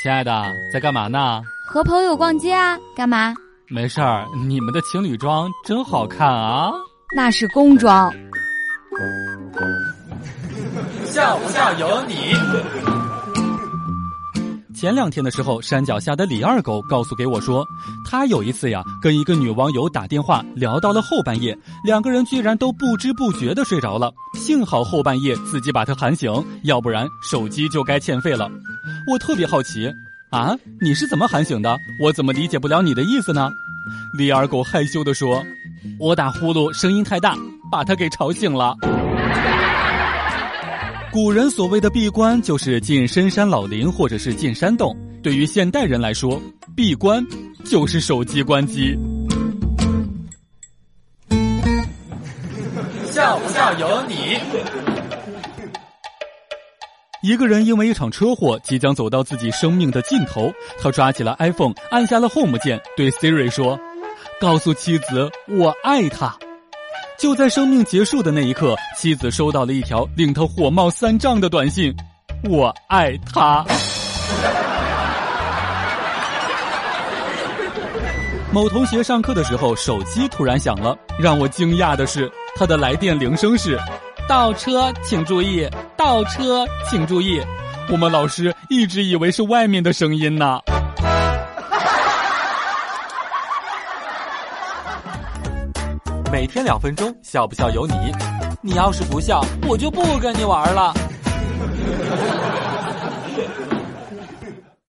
亲爱的，在干嘛呢？和朋友逛街啊？干嘛？没事儿，你们的情侣装真好看啊！那是工装。笑不笑由你。前两天的时候，山脚下的李二狗告诉给我说，他有一次呀，跟一个女网友打电话，聊到了后半夜，两个人居然都不知不觉的睡着了。幸好后半夜自己把他喊醒，要不然手机就该欠费了。我特别好奇，啊，你是怎么喊醒的？我怎么理解不了你的意思呢？李二狗害羞的说，我打呼噜声音太大，把他给吵醒了。古人所谓的闭关，就是进深山老林或者是进山洞。对于现代人来说，闭关就是手机关机。笑不笑由你。一个人因为一场车祸，即将走到自己生命的尽头，他抓起了 iPhone，按下了 Home 键，对 Siri 说：“告诉妻子，我爱她。”就在生命结束的那一刻，妻子收到了一条令他火冒三丈的短信：“我爱他。”某同学上课的时候，手机突然响了。让我惊讶的是，他的来电铃声是：“倒车，请注意！倒车，请注意！”我们老师一直以为是外面的声音呢。每天两分钟，笑不笑由你。你要是不笑，我就不跟你玩了。